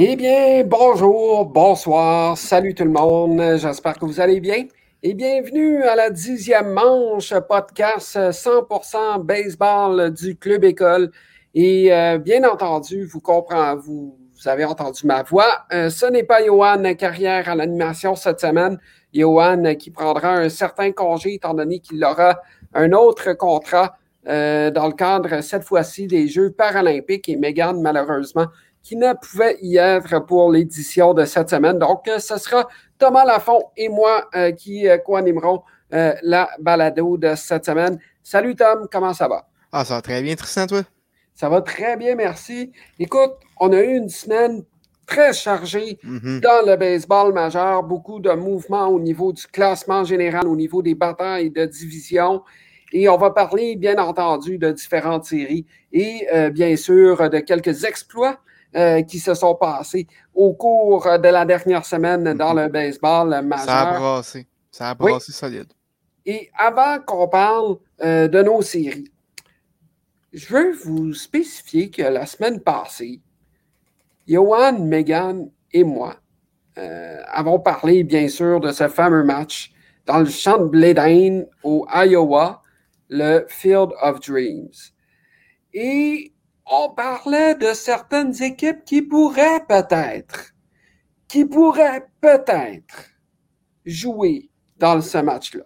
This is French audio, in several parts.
Eh bien, bonjour, bonsoir, salut tout le monde, j'espère que vous allez bien et bienvenue à la dixième manche podcast 100% baseball du Club École. Et euh, bien entendu, vous comprenez, vous, avez entendu ma voix. Euh, ce n'est pas Johan Carrière à l'animation cette semaine. Johan qui prendra un certain congé étant donné qu'il aura un autre contrat euh, dans le cadre cette fois-ci des Jeux paralympiques et Megan malheureusement qui ne pouvait y être pour l'édition de cette semaine. Donc, euh, ce sera Thomas Lafont et moi euh, qui euh, co-animerons la balado de cette semaine. Salut Tom, comment ça va? Ah, ça va très bien, Tristan, toi? Ça va très bien, merci. Écoute, on a eu une semaine très chargée mm-hmm. dans le baseball majeur, beaucoup de mouvements au niveau du classement général, au niveau des batailles de division. Et on va parler, bien entendu, de différentes séries et bien sûr de quelques exploits euh, qui se sont passés au cours de la dernière semaine dans mhm. le baseball majeur. Ça a brassé. Ça a brassé solide. Et avant qu'on parle euh, de nos séries, je veux vous spécifier que la semaine passée, Johan, Megan et moi euh, avons parlé, bien sûr, de ce fameux match dans le champ de Bledin au Iowa, le Field of Dreams. Et on parlait de certaines équipes qui pourraient peut-être, qui pourraient peut-être jouer dans ce match-là.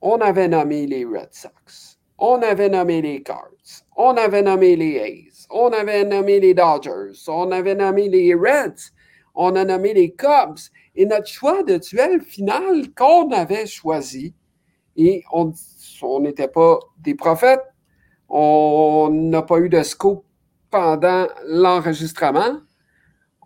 On avait nommé les Red Sox, on avait nommé les Cards, on avait nommé les A's, on avait nommé les Dodgers, on avait nommé les Reds, on a nommé les Cubs. Et notre choix de duel final qu'on avait choisi, et on n'était pas des prophètes, on n'a pas eu de scoop pendant l'enregistrement.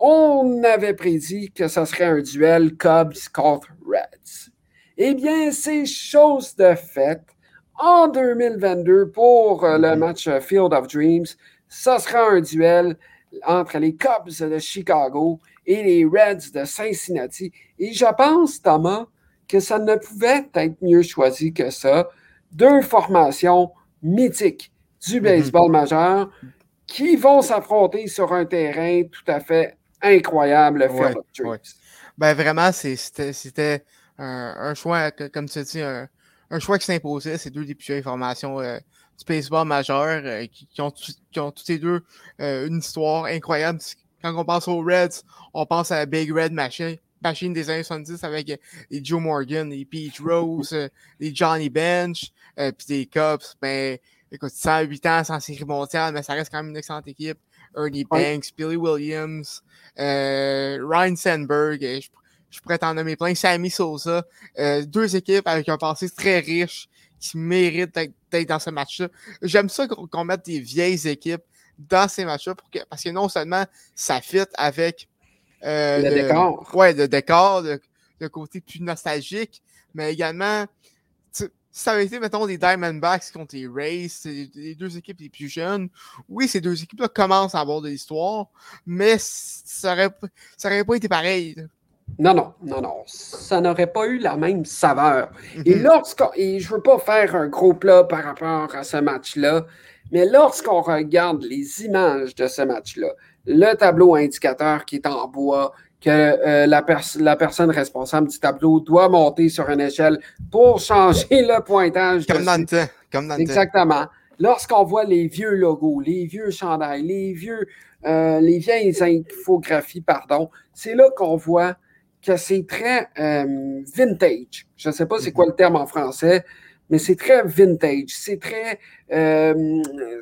On avait prédit que ce serait un duel Cubs contre Reds. Eh bien, c'est chose de fait. En 2022, pour euh, le mhm. match Field of Dreams, ce sera un duel entre les Cubs de Chicago et les Reds de Cincinnati. Et je pense, Thomas, que ça ne pouvait être mieux choisi que ça. Deux formations mythiques du mhm. baseball majeur qui vont s'affronter sur un terrain tout à fait incroyable, Ben vraiment, c'était un, choix, comme tu as dit, un, choix qui s'imposait. Ces deux députés formations euh, du baseball majeur euh, qui, ont, qui ont toutes les deux euh, une histoire incroyable. Quand on pense aux Reds, on pense à la Big Red Machine, machine des années 70 avec les Joe Morgan, les Pete Rose, les Johnny Bench, puis les Cubs. Ben, écoute, 108 ans sans série mondiale, mais ça reste quand même une excellente équipe. Ernie Banks, Billy Williams, euh, Ryan Sandberg, je, je, pourrais t'en nommer plein, Sammy Sosa. Euh, deux équipes avec un passé très riche qui méritent d'être dans ce match-là. J'aime ça qu'on mette des vieilles équipes dans ces matchs-là parce que non seulement ça fit avec euh, le, décor. Ouais, le décor, le, côté plus nostalgique, mais également ça avait été, mettons, des Diamondbacks contre les Rays, c'est les deux équipes les plus jeunes, oui, ces deux équipes-là commencent à avoir de l'histoire, mais ça n'aurait ça aurait pas été pareil. Non, non, non, non. Ça n'aurait pas eu la même saveur. Et mhm. lorsqu'on. Et je veux pas faire un gros plat par rapport à ce match-là, mais lorsqu'on regarde les images de ce match-là, le tableau indicateur qui est en bois, que euh, la, la, personne responsable du tableau doit monter sur une échelle pour changer le pointage. Comme dans le temps. Comme Exactement. Lorsqu'on voit les vieux logos, les vieux chandails, les vieux, euh, les vieilles infographies, pardon, c'est là qu'on voit que c'est très euh, vintage. Je ne sais pas c'est quoi le terme en français, mais c'est très vintage. C'est très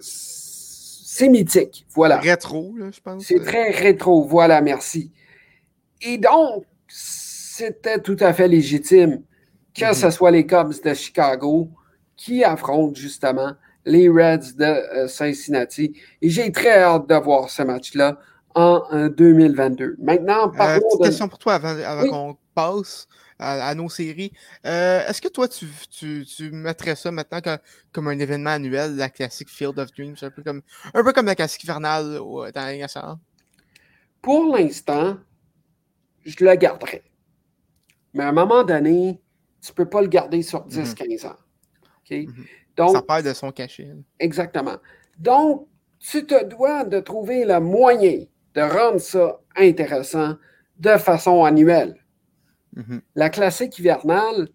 c'est mythique. Voilà. Rétro, je pense. C'est très rétro. Voilà, merci. Et donc, c'était tout à fait légitime que ce mhm. soit les Cubs de Chicago qui affrontent justement les Reds de euh, Cincinnati. Et j'ai très hâte de voir ce match-là en 2022. Maintenant, euh, parlons euh, petite question pour toi avant, qu'on passe à, nos séries. Euh, est-ce que toi, tu, tu, mettrais ça maintenant comme, un événement annuel, la classique Field of Dreams, un peu comme, un peu comme la classique hivernale dans la Pour l'instant, je le garderai. Mais à un moment donné, tu ne peux pas le garder sur 10-15 mhm. ans. Mhm. Donc, ça perd de son cachet. Exactement. Donc, tu te dois de trouver le moyen de rendre ça intéressant de façon annuelle. Mhm. La classique hivernale,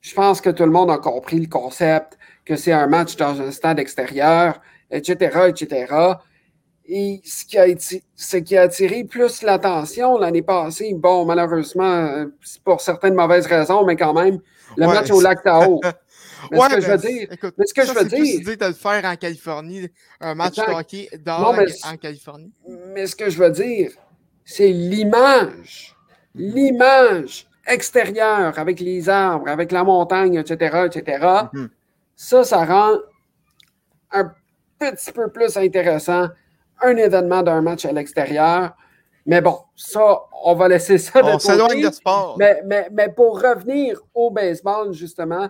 je pense que tout le monde a compris le concept, que c'est un match dans un stade extérieur, etc., etc. Et ce qui a, été, ce qui a attiré plus l'attention l'année passée, bon, malheureusement, c'est pour certaines mauvaises raisons, mais quand même, le Ouais, match au lac Tahoe. Mais Ouais, ce que je veux dire, écoute, mais ce que ça, je veux dire- de le faire en Californie, un match de hockey mais en- Californie. mais ce que je veux dire, c'est l'image. L'image extérieure avec les arbres, avec la montagne, etc., etc. Mhm. Ça, ça rend un petit peu plus intéressant un événement d'un match à l'extérieur. Mais bon, ça, on va laisser ça de On côté. s'éloigne de sport. Mais, mais, mais pour revenir au baseball, justement,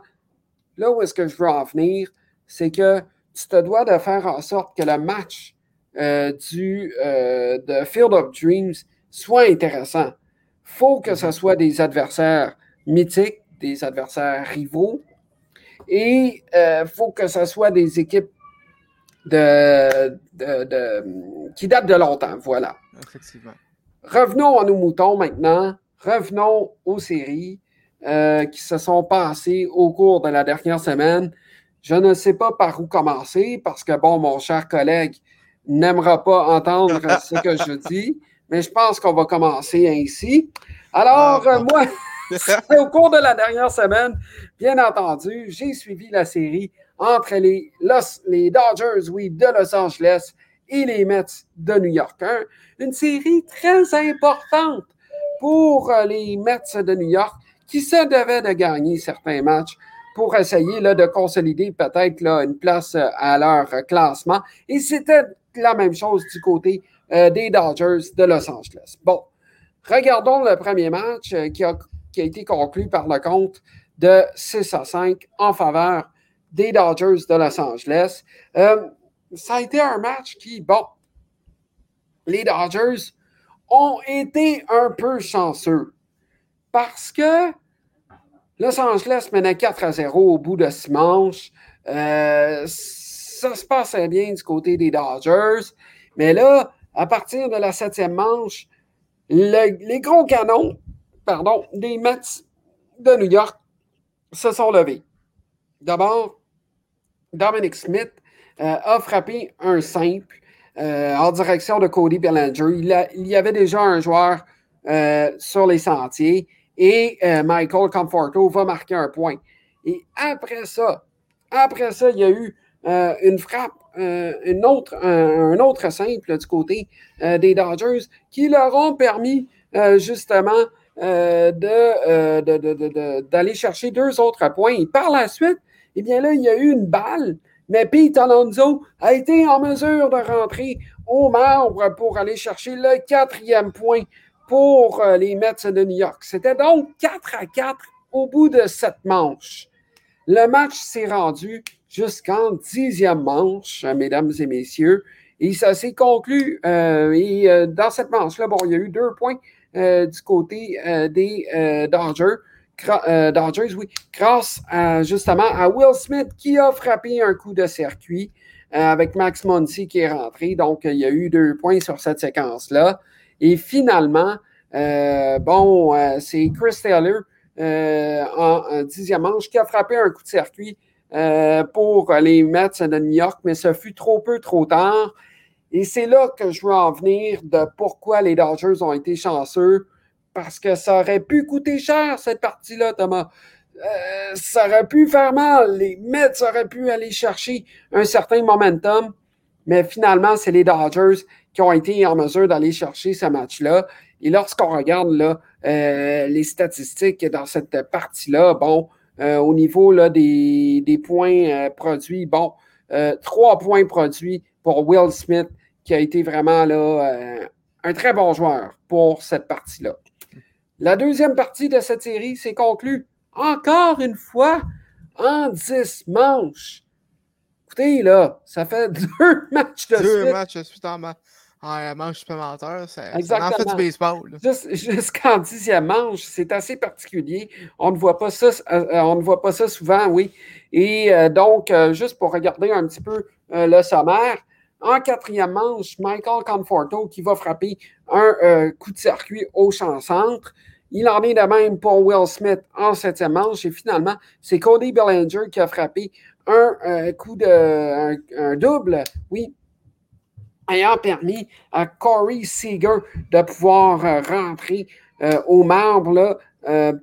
là où est-ce que je veux en venir, c'est que tu te dois de faire en sorte que le match euh, du, euh, de Field of Dreams soit intéressant. faut que ce soit des adversaires mythiques, des adversaires rivaux, et il faut que ce soit des équipes de, de- de- qui datent de longtemps. Voilà. Effectivement. Revenons à nos moutons maintenant. Revenons aux séries euh, qui se sont passées au cours de la dernière semaine. Je ne sais pas par où commencer parce que, bon, mon cher collègue n'aimera pas entendre ce que je dis, mais je pense qu'on va commencer ainsi. Alors, Ah, euh, moi, au cours de la dernière semaine, bien entendu, j'ai suivi la série entre les, Dodgers, oui, de Los Angeles et les Mets de New York. Un- une série très importante pour euh, les Mets de New York qui se devaient de gagner certains matchs pour essayer de consolider peut-être une place euh, à leur classement. Et c'était la même chose du côté euh, des Dodgers de Los Angeles. Bon, regardons le premier match qui, a, qui a été conclu par le compte de 6 à 5 en faveur des Dodgers de Los Angeles. Euh, ça a été un match qui, bon, les Dodgers ont été un peu chanceux parce que Los Angeles menait 4 à 0 au bout de six manches. Euh, ça se passait bien du côté des Dodgers. Mais là, à partir de la septième manche, le- les gros canons pardon, des Mets de New York se sont levés. D'abord, Dominic Smith euh, a frappé un simple euh, en direction de Cody Bellinger. Il, y avait déjà un joueur euh, sur les sentiers et Michael Conforto va marquer un point. Et après ça, après ça, il y a eu une frappe, un, autre simple du côté des Dodgers qui leur ont permis justement d'aller chercher deux autres points. Et par la suite, eh bien là, il y a eu une balle, mais Pete Alonso a été en mesure de rentrer au marbre pour aller chercher le quatrième point pour euh, les Mets de New York. C'était donc 4 à 4 au bout de cette manche. Le match s'est rendu jusqu'en dixième manche, mesdames et messieurs, et ça s'est conclu. euh, et euh, dans cette manche-là, bon, il y a eu deux points du côté des Dodgers. Euh, Dodgers, oui, grâce justement à Will Smith qui a frappé un coup de circuit euh, avec Max Muncy qui est rentré. Donc, il y a eu deux points sur cette séquence-là. Et finalement, euh, bon, c'est Chris Taylor en, en dixième manche qui a frappé un coup de circuit pour les Mets de New York, mais ce fut trop peu, trop tard. Et c'est là que je veux en venir de pourquoi les Dodgers ont été chanceux, parce que ça aurait pu coûter cher, cette partie-là, Thomas. Euh, ça aurait pu faire mal. Les Mets auraient pu aller chercher un certain momentum, mais finalement, c'est les Dodgers qui ont été en mesure d'aller chercher ce match-là. Et lorsqu'on regarde là, euh, les statistiques dans cette partie-là, bon, euh, au niveau là, des, des points euh, produits, bon, euh, trois points produits pour Will Smith, qui a été vraiment là, euh, un très bon joueur pour cette partie-là. La deuxième partie de cette série s'est conclue encore une fois en 10 manches. Écoutez, là, ça fait deux matchs de Deux suite. matchs de suite en, en manche supplémentaire. Ça, ça en Exactement. fait du baseball. Jusqu'en dixième manche, c'est assez particulier. On ne voit pas ça, euh, euh, on ne voit pas ça souvent, oui. Et euh, donc, euh, juste pour regarder un petit peu euh, le sommaire, En quatrième manche, Michael Conforto qui va frapper un coup de circuit au champ centre. Il en est de même pour Will Smith en septième manche. Et finalement, c'est Cody Bellinger qui a frappé un coup de double, oui, ayant permis à Corey Seager de pouvoir rentrer au marbre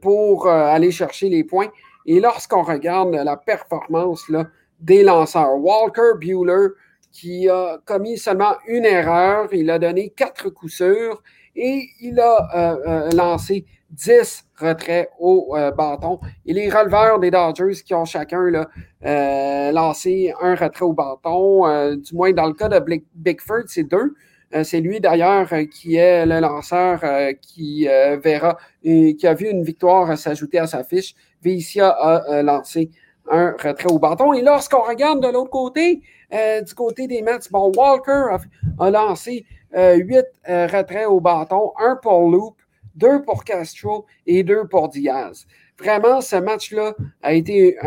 pour aller chercher les points. Et lorsqu'on regarde la performance là, des lanceurs, Walker Bueller, qui a commis seulement une erreur, il a donné quatre coups sûrs et il a euh, euh, lancé 10 retraits au euh, bâton. Et les releveurs des Dodgers qui ont chacun là, lancé un retrait au bâton, du moins dans le cas de Bigford, c'est deux. c'est lui d'ailleurs qui est le lanceur qui verra et qui a vu une victoire s'ajouter à sa fiche. Vicia a euh, lancé un retrait au bâton. Et lorsqu'on regarde de l'autre côté, euh, du côté des Mets, bon, Walker a, lancé euh, huit retraits au bâton, un pour Loop, deux pour Castro et deux pour Diaz. Vraiment, ce match-là a été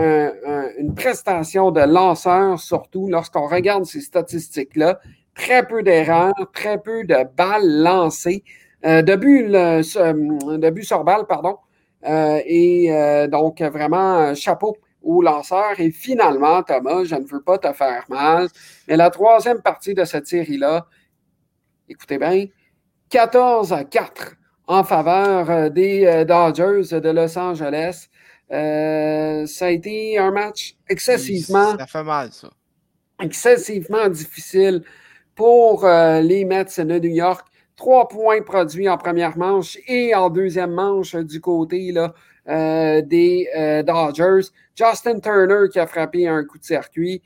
une prestation de lanceur, surtout lorsqu'on regarde ces statistiques-là. Très peu d'erreurs, très peu de balles lancées, de buts, de sur balle, pardon. Euh, et euh, donc, vraiment, chapeau au lanceur. Et finalement, Thomas, je ne veux pas te faire mal, mais la troisième partie de cette série-là, écoutez bien, 14 à 4 en faveur euh, des Dodgers de Los Angeles. ça a été un match excessivement. Ça fait mal, ça. Excessivement difficile pour les Mets de New York. Trois points produits en première manche et en deuxième manche du côté là, euh, des euh, Dodgers. Justin Turner qui a frappé un coup de circuit.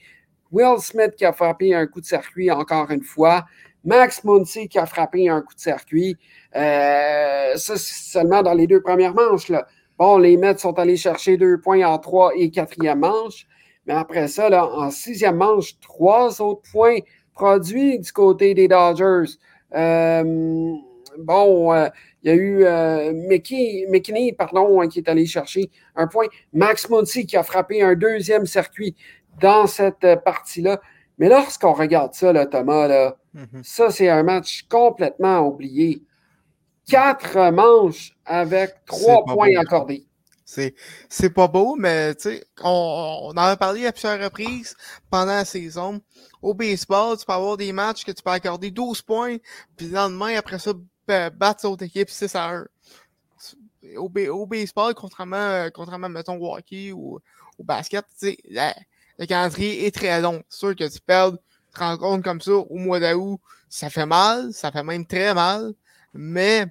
Will Smith qui a frappé un coup de circuit encore une fois. Max Muncy qui a frappé un coup de circuit. Euh, ça, seulement dans les deux premières manches. Là. Bon, les Mets sont allés chercher deux points en trois et quatrième manche. Mais après ça, là, en sixième manche, trois autres points produits du côté des Dodgers. Euh, bon, euh, il y a eu euh, McKinney, pardon, hein, qui est allé chercher un point. Max Muncy qui a frappé un deuxième circuit dans cette partie-là. Mais lorsqu'on regarde ça, là, Thomas, là, mm-hmm. ça, c'est un match complètement oublié. Quatre manches avec trois points accordés. C'est pas beau, mais on, on en a parlé à plusieurs reprises pendant la saison. Au baseball, tu peux avoir des matchs que tu peux accorder 12 points, puis le lendemain, après ça, battre l'autre équipe 6 à 1. Au, au baseball, contrairement, contrairement mettons, au hockey ou au basket, le calendrier est très long. C'est sûr que tu perds rencontre comme ça au mois d'août, ça fait mal, ça fait même très mal, mais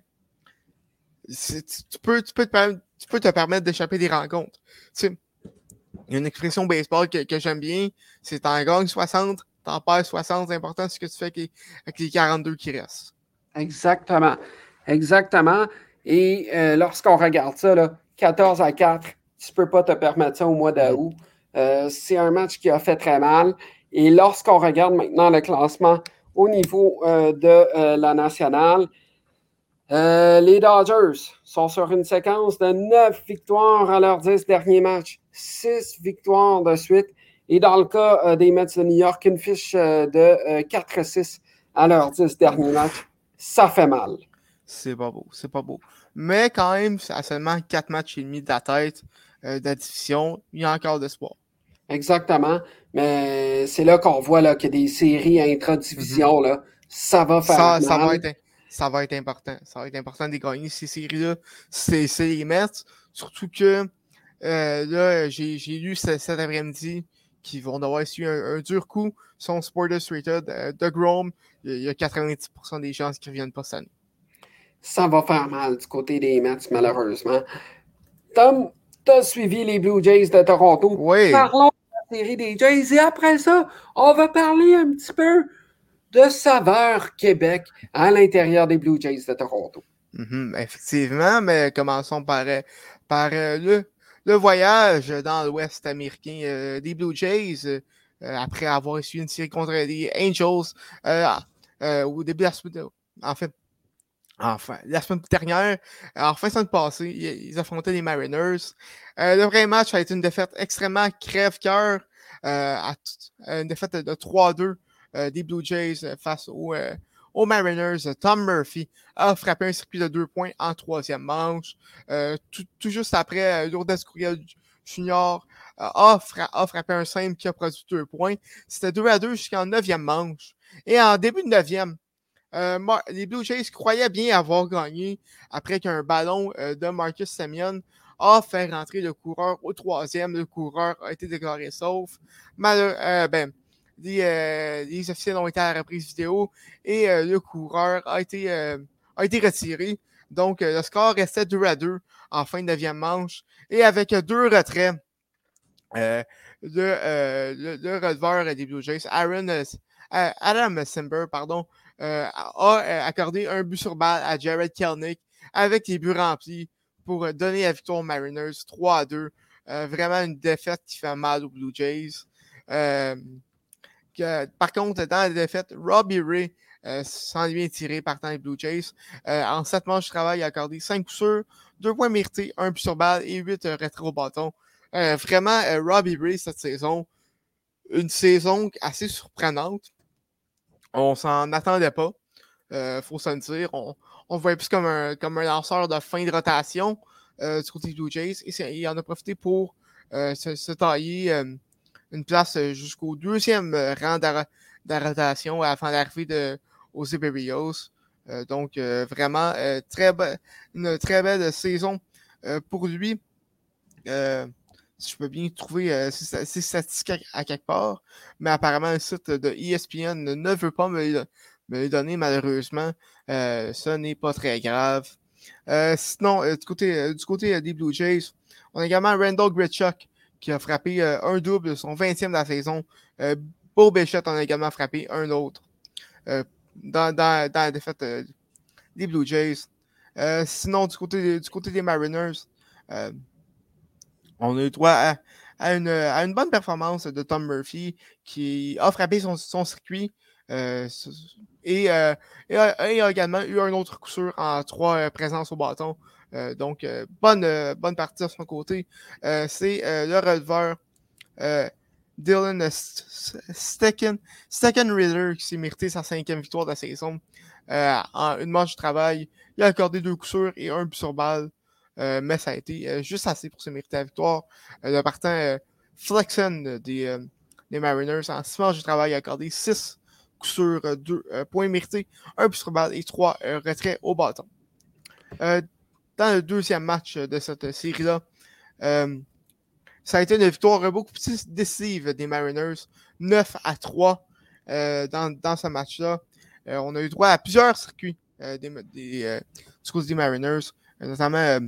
tu peux, tu peux te permettre d'échapper des rencontres. Il y a une expression baseball que, que j'aime bien, c'est t'en gagnes 60, t'en perds 60, c'est important ce que tu fais avec les 42 qui restent. Exactement. Exactement. Et euh, lorsqu'on regarde ça, là, 14 à 4, tu ne peux pas te permettre ça au mois d'août. Euh, c'est un match qui a fait très mal. Et lorsqu'on regarde maintenant le classement au niveau euh, de la nationale, euh, les Dodgers sont sur une séquence de 9 victoires à leurs 10 derniers matchs, 6 victoires de suite. Et dans le cas euh, des Mets de New York, une fiche euh, de 4-6 à leurs 10 derniers matchs. Ça fait mal. C'est pas beau, c'est pas beau. Mais quand même, à seulement 4 matchs et demi de la tête de la division, il y a encore d'espoir. Exactement. Mais c'est là qu'on voit là, qu'il y a des séries intra-division. Mm-hmm. Ça va faire ça, mal. Ça va être ça va être important. Ça va être important de gagner ces séries-là. C'est les Mets. Surtout que euh, là, j'ai lu cet, après-midi qu'ils vont devoir essuyer un, dur coup. Son Sport Illustrated euh, de Grom, il y a 90% des chances qu'ils ne reviennent pas cette année. Ça va faire mal du côté des Mets, malheureusement. Tom, tu as suivi les Blue Jays de Toronto. Oui. Parlons de la série des Jays et après ça, on va parler un petit peu de saveur Québec à l'intérieur des Blue Jays de Toronto. Mm-hmm, effectivement, mais commençons par, euh, par euh, le, le, voyage dans l'Ouest américain euh, des Blue Jays après avoir essuyé une série contre les Angels au début de la semaine. En fait, Enfin, la semaine dernière, en fin de semaine passée, ils affrontaient les Mariners. le vrai match a été une défaite extrêmement crève-cœur, une défaite de 3-2 des Blue Jays face aux, Mariners. Tom Murphy a frappé un circuit de deux points en troisième manche. Tout, juste après, Lourdes Courriel Junior a, frappé un simple qui a produit deux points. C'était 2 à 2 jusqu'en neuvième manche. Et en début de neuvième, les Blue Jays croyaient bien avoir gagné après qu'un ballon de Marcus Semyon a fait rentrer le coureur au troisième. Le coureur a été déclaré sauf. Malheureusement, euh, ben, euh, les, officiels ont été à la reprise vidéo et euh, le coureur a été, a été retiré. Donc, le score restait 2 à 2 en fin de 9e manche. Et avec deux retraits, le, le, releveur des Blue Jays, Aaron, Adam Simber, pardon, a accordé un but sur balle à Jared Kelnick avec les buts remplis pour euh, donner la victoire aux Mariners 3 à 2. Euh, vraiment une défaite qui fait mal aux Blue Jays. Euh, par contre, dans la défaite, Robbie Ray s'en est bien tiré partant les Blue Jays. en 7 manches de travail, il a accordé 5 coups sûrs, 2 points mérités, 1 but sur balle et 8 rétro bâton. vraiment, Robbie Ray, cette saison, une saison assez surprenante. On s'en attendait pas. faut s'en dire. On, on voyait plus comme un, comme un lanceur de fin de rotation euh, du côté Blue Jays. Et il en a profité pour euh, se, tailler euh, une place jusqu'au deuxième rang de, de rotation avant l'arrivée aux Iberios. donc, vraiment, très une très belle saison pour lui. Si je peux bien trouver ces statistiques à, quelque part, mais apparemment, le site de ESPN ne veut pas me, me les donner malheureusement. Euh, ça n'est pas très grave. Euh, sinon, euh, du côté, du côté des Blue Jays, on a également Randall Gritchuk qui a frappé un double, son 20e de la saison. Beau Bichette en a également frappé un autre dans, dans, dans, la défaite des Blue Jays. sinon, du côté, du côté des Mariners, on a eu droit à, une, à, une, bonne performance de Tom Murphy qui a frappé son, son circuit. Et, euh, et, a également eu un autre coup sûr en trois euh, présences au bâton. Euh, donc, bonne, bonne partie de son côté. c'est le releveur Dylan Stecken, Reader qui s'est mérité sa cinquième victoire de la saison. en une manche de travail, il a accordé deux coups sûrs et un but sur balle. Mais ça a été juste assez pour se mériter la victoire. le partant Flexen des, des Mariners en six manches de travail accordé six sur euh, deux euh, points mérités, un but sur et trois euh, retraits au bâton. dans le deuxième match de cette série-là, ça a été une victoire beaucoup plus décisive des Mariners, 9 à 3 dans, dans, ce match-là. on a eu droit à plusieurs circuits des, des, des Mariners, notamment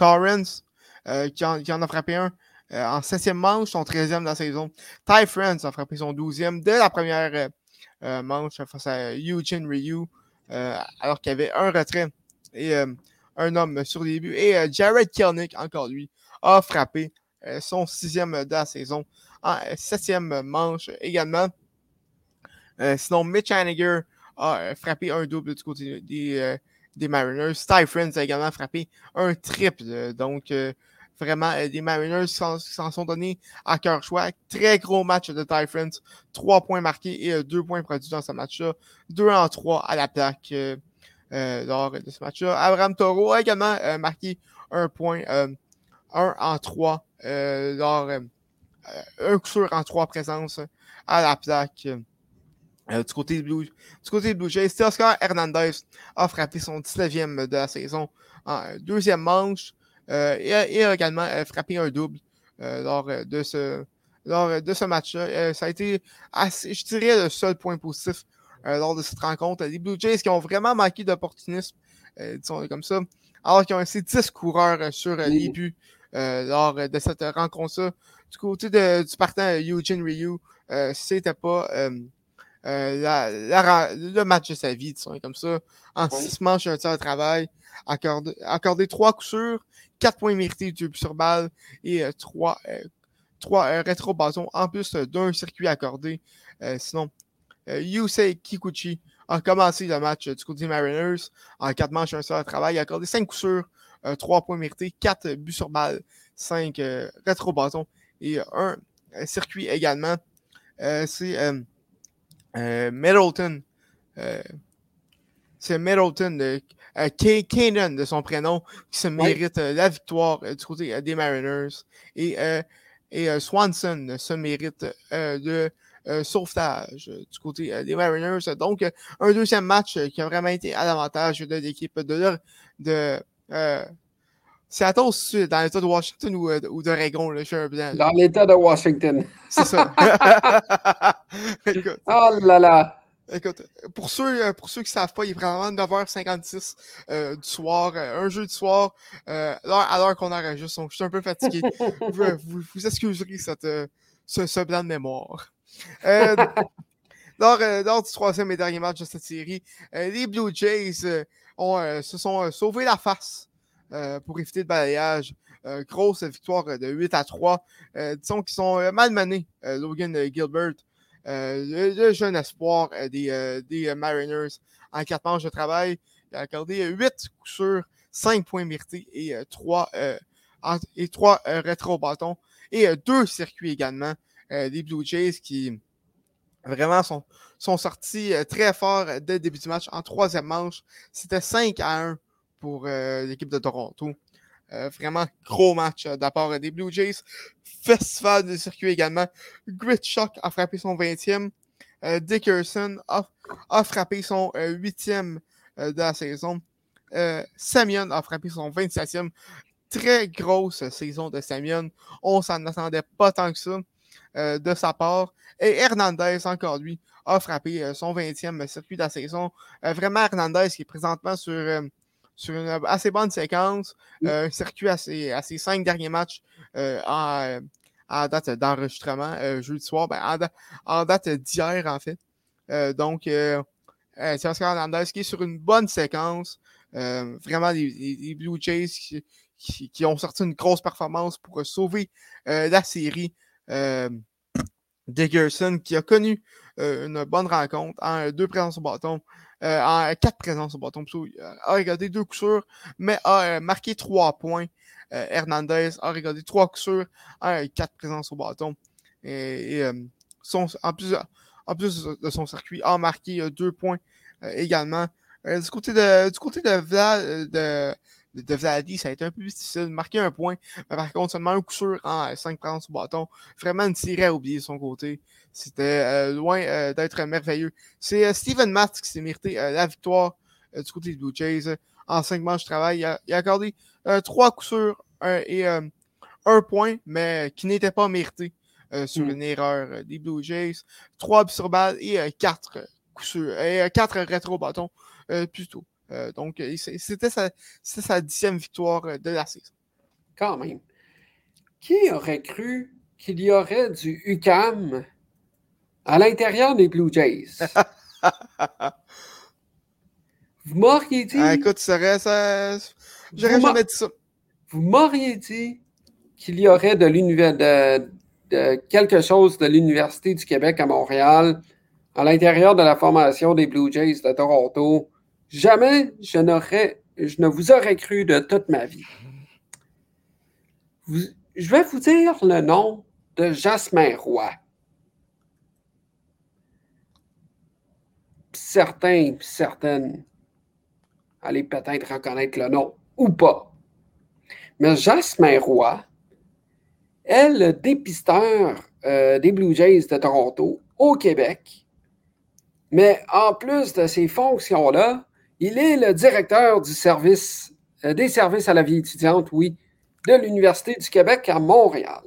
Torrance, qui en, qui, en, a frappé un en septième manche, son 13e de la saison. Ty France a frappé son 12e dès la première euh, manche face à Eugene Ryu, euh, alors qu'il y avait un retrait et euh, un homme sur les buts. Et Jared Kelnick, encore lui, a frappé son sixième de la saison en septième manche également. sinon, Mitch Haniger a frappé un double du côté des, des Mariners. Ty Friends a également frappé un triple. Donc, Vraiment, euh, les Mariners s'en sont donnés à cœur choix. Très gros match de Ty France. Trois points marqués et euh, deux points produits dans ce match-là. Deux en trois à la plaque euh, lors de ce match-là. Abraham Toro a également marqué un point, un en trois, lors un coup sûr en trois présences à la plaque. Du, côté de Blue, du côté Blue Jays, Oscar Hernandez a frappé son 19e de la saison en deuxième manche. Euh, et, a également euh, frappé un double euh, lors de ce, lors de ce match-là. ça a été, assez, je dirais, le seul point positif lors de cette rencontre. Les Blue Jays qui ont vraiment manqué d'opportunisme, disons comme ça, alors qu'ils ont laissé 10 coureurs sur les buts lors de cette rencontre-là. Du côté de, du partant Eugene Ryu, c'était pas le match de sa vie, disons comme ça. En six manches, un tir de travail, accordé, accordé trois coups sûrs, 4 points mérités du sur balle et 3, euh, 3 euh, euh, rétro-bâtons en plus d'un circuit accordé. sinon, Yusei Kikuchi a commencé le match du côté des Mariners en 4 manches, un seul travail. A accordé 5 coups sûrs, 3 points mérités, 4 buts sur balle, 5 rétro-bâtons et un circuit également. C'est Middleton. c'est Middleton, de, Kanan de son prénom, qui se mérite la victoire du côté des Mariners. Et, et Swanson se mérite de sauvetage du côté des Mariners. Donc, un deuxième match qui a vraiment été à l'avantage de l'équipe de, de Seattle, dans l'État de Washington ou, euh, ou d'Oregon, je suis un blanc. Dans l'État de Washington. C'est ça. oh là là. Écoute, pour ceux, euh, pour ceux qui ne savent pas, il est vraiment 9h56 euh, du soir, un jeu du soir, à l'heure qu'on enregistre. Donc, je suis un peu fatigué. vous, vous, vous, excuserez cette, ce, ce blanc de mémoire. lors, lors, du troisième et dernier match de cette série, les Blue Jays ont, se sont sauvés la face euh, pour éviter le balayage. Euh, grosse victoire de 8 à 3. Euh, disons qu'ils sont malmenés, Logan Gilbert, le, jeune espoir des, Mariners en quatre manches de travail. Il a accordé 8 coups sûrs, 5 points mérités et 3, et 3 rétro-bâtons. Et deux circuits également des Blue Jays qui vraiment sont, sont sortis très fort dès le début du match en troisième manche. C'était 5 à 1 pour euh, l'équipe de Toronto. Euh, vraiment gros match euh, d'apport des Blue Jays. Festival de circuit également. Grit Shock a frappé son 20e. Dickerson a, frappé son 8e de la saison. Samion a frappé son 27e. Très grosse saison de Samion. On s'en attendait pas tant que ça de sa part. Et Hernandez, encore lui, a frappé son 20e circuit de la saison. vraiment, Hernandez qui est présentement sur sur une assez bonne séquence. Euh, un circuit à ses, cinq derniers matchs euh, en, date d'enregistrement, euh, jeudi soir, ben, en, date d'hier, en fait. donc, c'est Oscar Hernandez qui est sur une bonne séquence. vraiment, les, Blue Jays qui, ont sorti une grosse performance pour sauver la série. Dickerson qui a connu une bonne rencontre en deux présences au bâton euh, en quatre présences au bâton. Euh, a regardé deux coups sûrs, mais a euh, marqué trois points. Hernandez a regardé trois coups sûrs quatre présences au bâton. Et, en, plus, en plus de son circuit, a marqué deux points également. du côté de, du côté de Vlad, de, de Vladi, ça a été un peu difficile de marquer un point. Mais par contre, seulement un coup sûr en 5 présences au bâton. Vraiment une série à oublier de son côté. C'était euh, loin euh, d'être merveilleux. C'est euh, Steven Matt qui s'est mérité la victoire du côté des Blue Jays. en cinq manches de travail, il a, accordé trois coups sûrs et un point, mais qui n'était pas mérité sur mm. une erreur des Blue Jays. Trois sur balle et quatre coups sûrs, et quatre rétro-bâtons plutôt. Donc, c'était sa, sa dixième victoire de la saison. Quand même. Qui aurait cru qu'il y aurait du UCAM à l'intérieur des Blue Jays? vous m'auriez dit. Ah, écoute, ça reste. J'aurais jamais dit ça. Vous m'auriez dit qu'il y aurait de, de, de, quelque chose de l'Université du Québec à Montréal à l'intérieur de la formation des Blue Jays de Toronto. Jamais je n'aurais, je ne vous aurais cru de toute ma vie. je vais vous dire le nom de Jasmin Roy. certains, certaines allez peut-être reconnaître le nom ou pas. Mais Jasmin Roy est le dépisteur euh, des Blue Jays de Toronto au Québec. Mais en plus de ces fonctions-là, il est le directeur du service, euh, des services à la vie étudiante, oui, de l'Université du Québec à Montréal.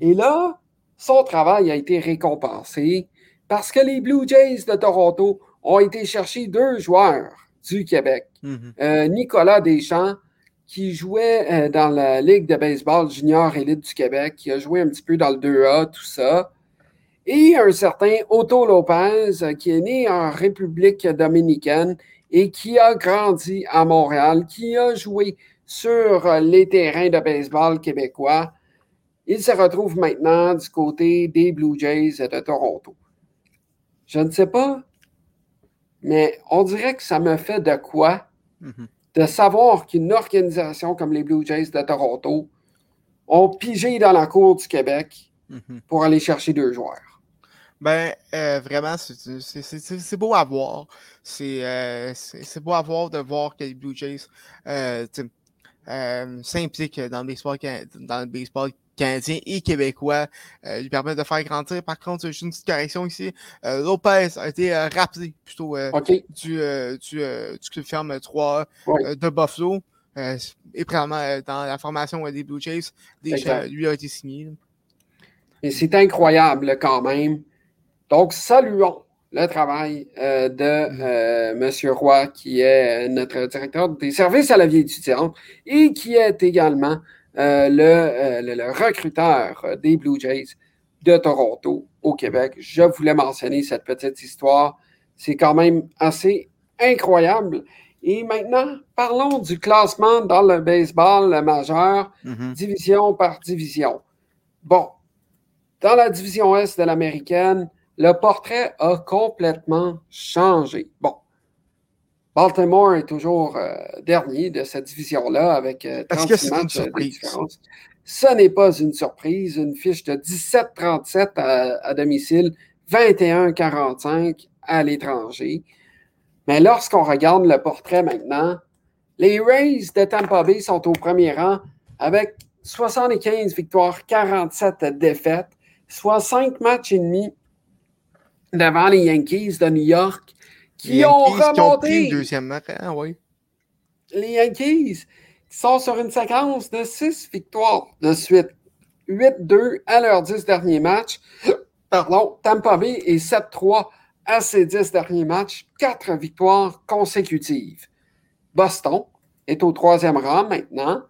Et là, son travail a été récompensé parce que les Blue Jays de Toronto ont été chercher deux joueurs du Québec. Mhm. Euh, Nicolas Deschamps, qui jouait euh, dans la Ligue de baseball junior élite du Québec, qui a joué un petit peu dans le 2A, tout ça. Et un certain Otto Lopez, qui est né en République dominicaine et qui a grandi à Montréal, qui a joué sur les terrains de baseball québécois. Il se retrouve maintenant du côté des Blue Jays de Toronto. Je ne sais pas mais on dirait que ça me fait de quoi mhm. de savoir qu'une organisation comme les Blue Jays de Toronto ont pigé dans la cour du Québec mhm. pour aller chercher deux joueurs. Ben, euh, vraiment, c'est beau à voir. C'est beau à voir de voir que les Blue Jays s'impliquent dans le baseball, dans le baseball canadien et québécois euh, lui permettent de faire grandir. Par contre, j'ai une petite correction ici. Euh, Lopez a été euh, rappelé plutôt du, du, du, club ferme 3 de Buffalo. et probablement dans la formation des Blue Jays, déjà, lui a été signé. Et c'est incroyable quand même. Donc, saluons le travail de M. Roy, qui est notre directeur des services à la vie étudiante et qui est également euh, euh, le, le, recruteur des Blue Jays de Toronto au Québec. Je voulais mentionner cette petite histoire. C'est quand même assez incroyable. Et maintenant, parlons du classement dans le baseball majeur, mm-hmm. division par division. Bon, dans la division Est de l'américaine, le portrait a complètement changé. Bon, Baltimore est toujours euh, dernier de cette division-là avec euh, 36 matchs de différence. Ce n'est pas une surprise. Une fiche de 17-37 à, domicile, 21-45 à l'étranger. Mais lorsqu'on regarde le portrait maintenant, les Rays de Tampa Bay sont au premier rang avec 75 victoires, 47 défaites, soit 5 matchs et demi devant les Yankees de New York qui ont remonté. deuxième hein, oui. Les Yankees qui sont sur une séquence de six victoires de suite. 8-2 à leurs 10 derniers matchs. Pardon, Tampa Bay est 7-3 à ses 10 derniers matchs. Quatre victoires consécutives. Boston est au troisième rang maintenant.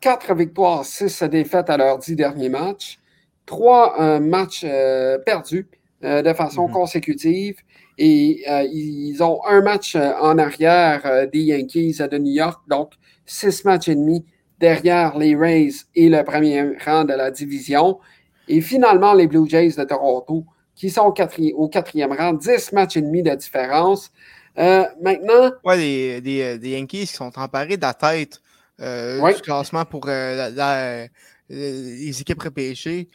Quatre victoires, six défaites à leurs 10 derniers matchs. Trois euh, matchs euh, perdus euh, de façon mm-hmm. consécutive. Et euh, ils ont un match euh, en arrière des Yankees de New York, donc six matchs et demi derrière les Rays et le premier rang de la division. Et finalement, les Blue Jays de Toronto, qui sont au quatrième, rang, dix matchs et demi de différence. maintenant. Oui, les, les, Yankees qui sont emparés de la tête du classement pour les équipes repêchées,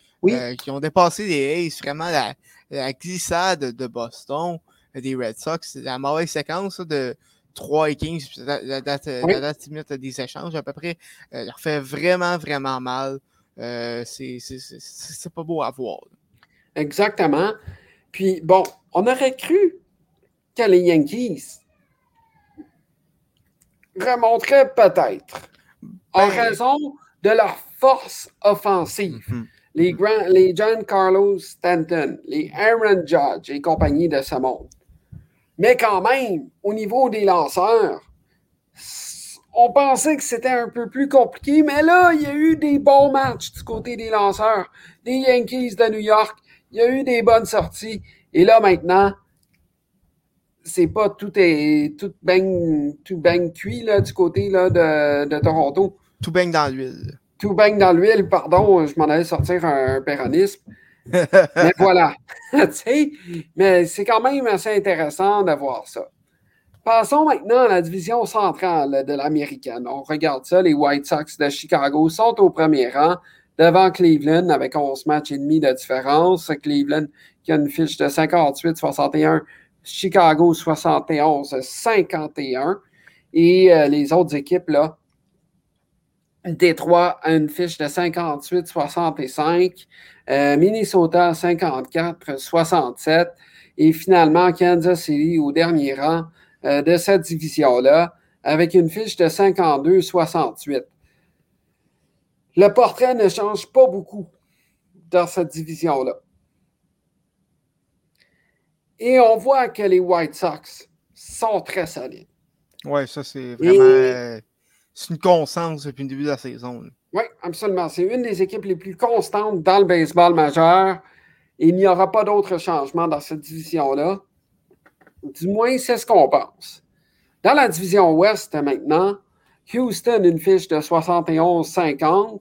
qui ont dépassé les Aces, vraiment la, la glissade de Boston, des Red Sox, la mauvaise séquence de 3 et 15, la, date, limite des échanges à peu près, euh, leur fait vraiment, vraiment mal. Euh, c'est pas beau à voir. Exactement. Puis bon, on aurait cru que les Yankees remonteraient peut-être en ben, raison de leur force offensive. Mm-hmm les, les John Carlos Stanton, les Aaron Judge et compagnie de ce monde. Mais quand même, au niveau des lanceurs, on pensait que c'était un peu plus compliqué, mais là, il y a eu des bons matchs du côté des lanceurs. Des Yankees de New York, il y a eu des bonnes sorties. Et là, maintenant, c'est pas tout est tout baigne, tout cuit là, du côté là, de, de Toronto. Tout baigne dans l'huile tout baigne dans l'huile, pardon, je m'en allais sortir un péronisme. mais voilà. mais c'est quand même assez intéressant de voir ça. Passons maintenant à la division centrale de l'américaine. On regarde ça. Les White Sox de Chicago sont au premier rang devant Cleveland avec 11 matchs et demi de différence. Cleveland qui a une fiche de 58-61, Chicago 71-51. Et euh, les autres équipes, là, Détroit a une fiche de 58-65, euh, Minnesota 54-67 et finalement Kansas City au dernier rang euh, de cette division-là avec une fiche de 52-68. Le portrait ne change pas beaucoup dans cette division-là. Et on voit que les White Sox sont très solides. Oui, ça c'est vraiment c'est une constance depuis le début de la saison. Oui, absolument. C'est une des équipes les plus constantes dans le baseball majeur. il n'y aura pas d'autres changements dans cette division-là. Du moins, c'est ce qu'on pense. Dans la division Ouest maintenant, Houston, une fiche de 71-50,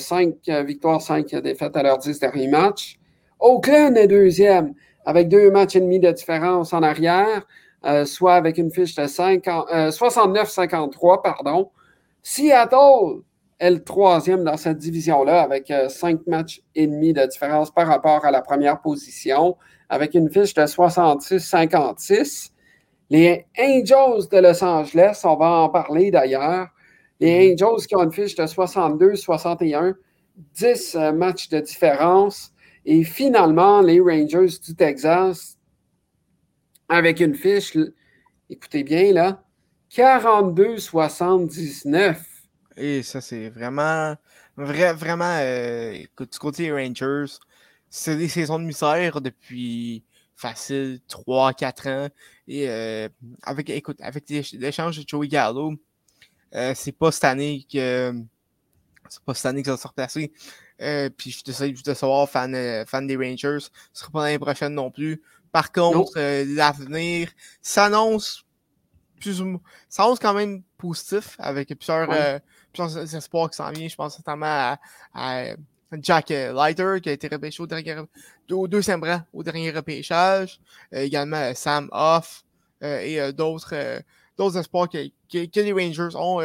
5 euh, victoires, 5 défaites à leurs 10 derniers matchs. Oakland est deuxième, avec deux matchs et demi de différence en arrière. Euh, soit avec une fiche de 69-53, euh, pardon. Seattle est le troisième dans cette division-là avec cinq matchs et demi de différence par rapport à la première position, avec une fiche de 66-56. Les Angels de Los Angeles, on va en parler d'ailleurs. Les mm-hmm. Angels qui ont une fiche de 62-61, 10 matchs de différence. Et finalement, les Rangers du Texas, avec une fiche, écoutez bien là, 42-79. Et ça, c'est vraiment, vraiment, euh, du côté Rangers, c'est des saisons de misère depuis facile 3-4 ans. Et euh, avec, écoute, avec l'échange de Joey Gallo, euh, c'est pas cette année que c'est pas cette année que ça va se replacer. Puis je te juste de savoir, fan, fan des Rangers, ce sera pas l'année prochaine non plus. Par contre, euh, l'avenir s'annonce plus ou ça annonce quand même positif avec plusieurs, plusieurs espoirs qui s'en viennent. Je pense notamment à, Jack Leiter qui a été repêché au, dernier, au deuxième rang au dernier repêchage. également Sam Off et d'autres d'autres espoirs que, que, les Rangers ont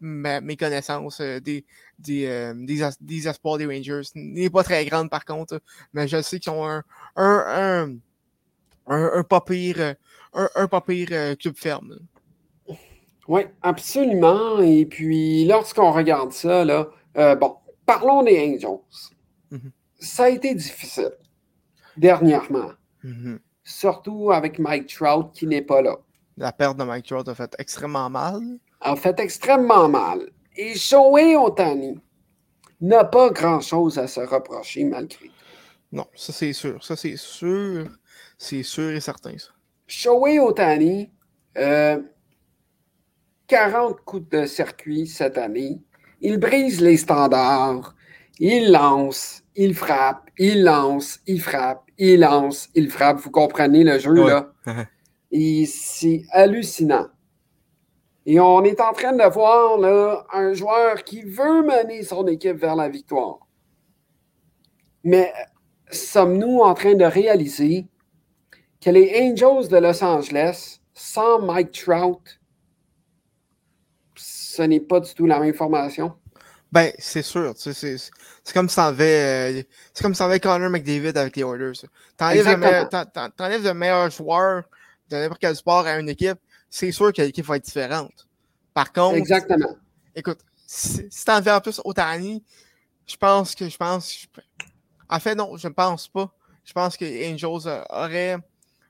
mes connaissances euh, des, des, euh, des, espoirs des Rangers n'est pas très grande par contre, mais je sais qu'ils ont un, un, un, un, pas pire, un, un pas pire euh, club ferme. Oui, absolument. Et puis, lorsqu'on regarde ça, là, bon, parlons des Angels. Mm-hmm. Ça a été difficile dernièrement. Mm-hmm. Surtout avec Mike Trout qui n'est pas là. La perte de Mike Trout a fait extrêmement mal a fait extrêmement mal. Et Shohei Otani n'a pas grand-chose à se reprocher malgré tout. Non, ça c'est sûr. Ça c'est sûr. C'est sûr et certain, ça. Shohei Otani, 40 euh, coups de circuit cette année. Il brise les standards. Il lance, il frappe, il lance, il frappe, il lance, il frappe. Vous comprenez le jeu, là? Et c'est hallucinant. Et on est en train de voir là, un joueur qui veut mener son équipe vers la victoire. Mais sommes-nous en train de réaliser que les Angels de Los Angeles, sans Mike Trout, ce n'est pas du tout la même formation? Ben, c'est sûr. C'est comme ça avait. Euh, c'est comme Connor McDavid avec les Oilers. T'enlèves le, le meilleur joueur de n'importe quel sport à une équipe, c'est sûr que l'équipe va être différente. Par contre, Exactement. écoute, si, si t'en en plus Otani, je pense que je pense. en fait, non, je ne pense pas. Je pense que Angels aurait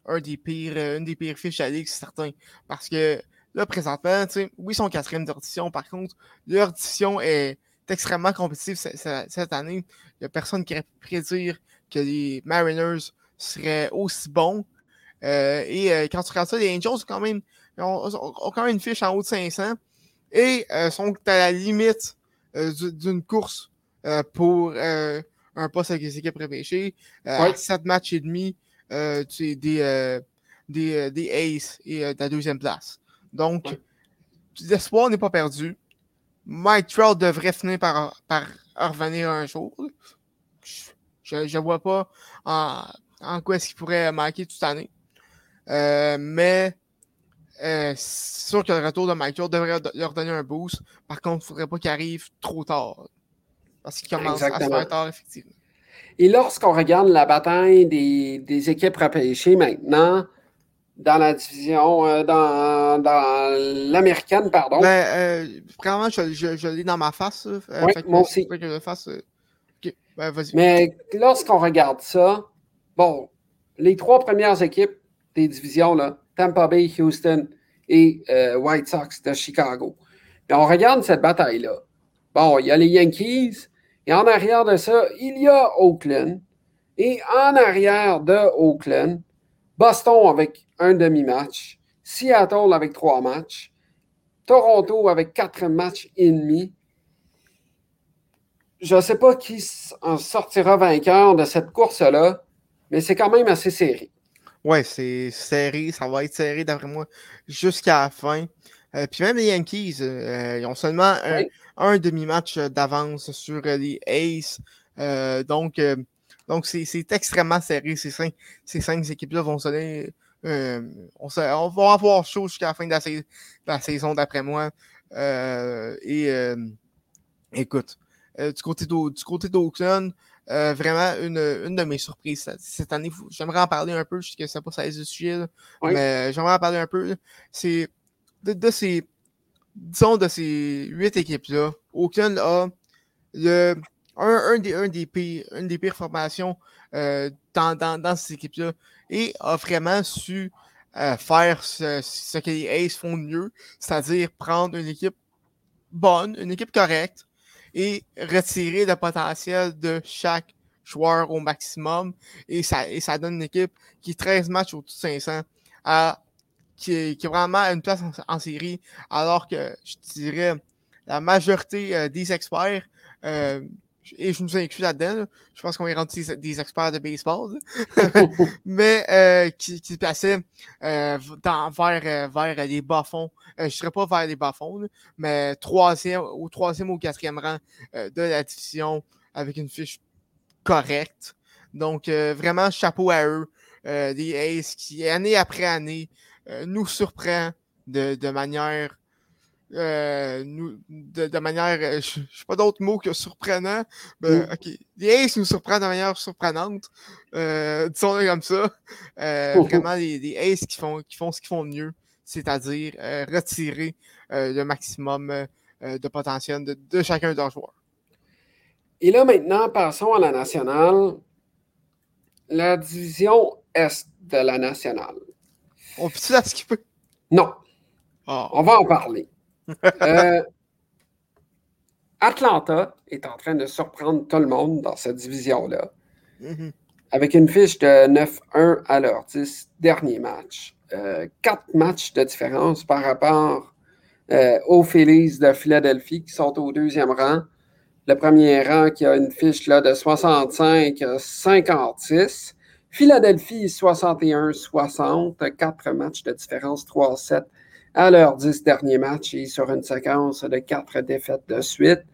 un des pires, euh, une des pires fiches à la ligue, c'est certain. Parce que là, présentement, oui, ils sont quatrième d'édition. Par contre, leur est extrêmement compétitive cette, année. Il n'y a personne qui aurait pu prédire que les Mariners seraient aussi bons. Euh, et euh, quand tu regardes ça, les Angels quand même, ont, quand même une fiche en haut de 500 et euh, sont à la limite d'une course pour un poste avec les équipes repêchées. Ouais. 7 matchs et demi des, des, des Aces et de la deuxième place. Donc, l'espoir n'est pas perdu. Mike Trout devrait finir par, par revenir un jour. Je ne vois pas en, en quoi est-ce qu'il pourrait manquer toute l'année. Euh, mais euh, c'est sûr que le retour de Michael devrait leur donner un boost. Par contre, il ne faudrait pas qu'il arrive trop tard. Parce qu'il commence à se faire tard, effectivement. Et lorsqu'on regarde la bataille des, des équipes repêchées maintenant, dans la division, euh, dans, dans l'américaine, pardon. Ben, euh, vraiment, je, je, je l'ai dans ma face. Euh, oui, moi aussi. Que je fasse, ben, Mais lorsqu'on regarde ça, bon, les trois premières équipes des divisions, là, Tampa Bay, Houston et euh, White Sox de Chicago. Et on regarde cette bataille-là. Bon, il y a les Yankees, et en arrière de ça, il y a Oakland. Et en arrière de Oakland, Boston avec un demi-match, Seattle avec trois matchs, Toronto avec quatre matchs et demi. Je ne sais pas qui en sortira vainqueur de cette course-là, mais c'est quand même assez serré. Ouais, c'est serré, ça va être serré d'après moi jusqu'à la fin. Euh, puis même les Yankees, euh, ils ont seulement un, demi-match d'avance sur les Aces. Euh, donc, donc c'est extrêmement serré. Ces cinq, ces cinq équipes-là vont sonner. on, on, va avoir chaud jusqu'à la fin de la, saison d'après moi. et Écoute, du côté d'Oakland, vraiment une, une, de mes surprises cette année. J'aimerais en parler un peu, je sais que c'est pas ça le sujet, mais j'aimerais en parler un peu. C'est de, ces, disons, de ces huit équipes-là, Oakland a le, un, des, un des pires, une des pires formations dans, dans, dans ces équipes-là et a vraiment su faire ce, ce, que les Aces font de mieux, c'est-à-dire prendre une équipe bonne, une équipe correcte et retirer le potentiel de chaque joueur au maximum. Et ça, et ça donne une équipe qui est 13 matchs au-dessus de 500 à, qui, est, qui est vraiment une place en, série, alors que je dirais la majorité euh, des experts euh, et je nous inclus là-dedans. Je pense qu'on est rendu des, experts de baseball, mais euh, qui, qui se plaçaient euh, dans, vers, euh, vers les bas-fonds. je ne serais pas vers les bas-fonds, mais troisième, au troisième ou quatrième rang de la division avec une fiche correcte. Donc, vraiment, chapeau à eux. des Aces qui, année après année, nous surprend de, de manière euh, nous, de, manière, euh, je sais pas d'autres mots que surprenant. Ben, ok, les Aces nous surprennent de manière surprenante. Euh, disons-le comme ça. Euh, vraiment, les, les, Aces qui font, qui font ce qu'ils font de mieux, c'est-à-dire retirer le maximum de potentiel de, de chacun de leurs joueurs. Et là, maintenant, passons à la nationale. La division Est de la nationale. On peut-tu la skipper? Non. Ah. On va en parler. Euh, Atlanta est en train de surprendre tout le monde dans cette division-là. Mm-hmm. Avec une fiche de 9-1 à leur 10 derniers matchs. Euh, quatre matchs de différence par rapport euh, aux Phillies de Philadelphie qui sont au deuxième rang. Le premier rang qui a une fiche là, de 65-56. Philadelphie 61-60, quatre matchs de différence, 3-7 à leurs dix derniers matchs et sur une séquence de quatre défaites de suite.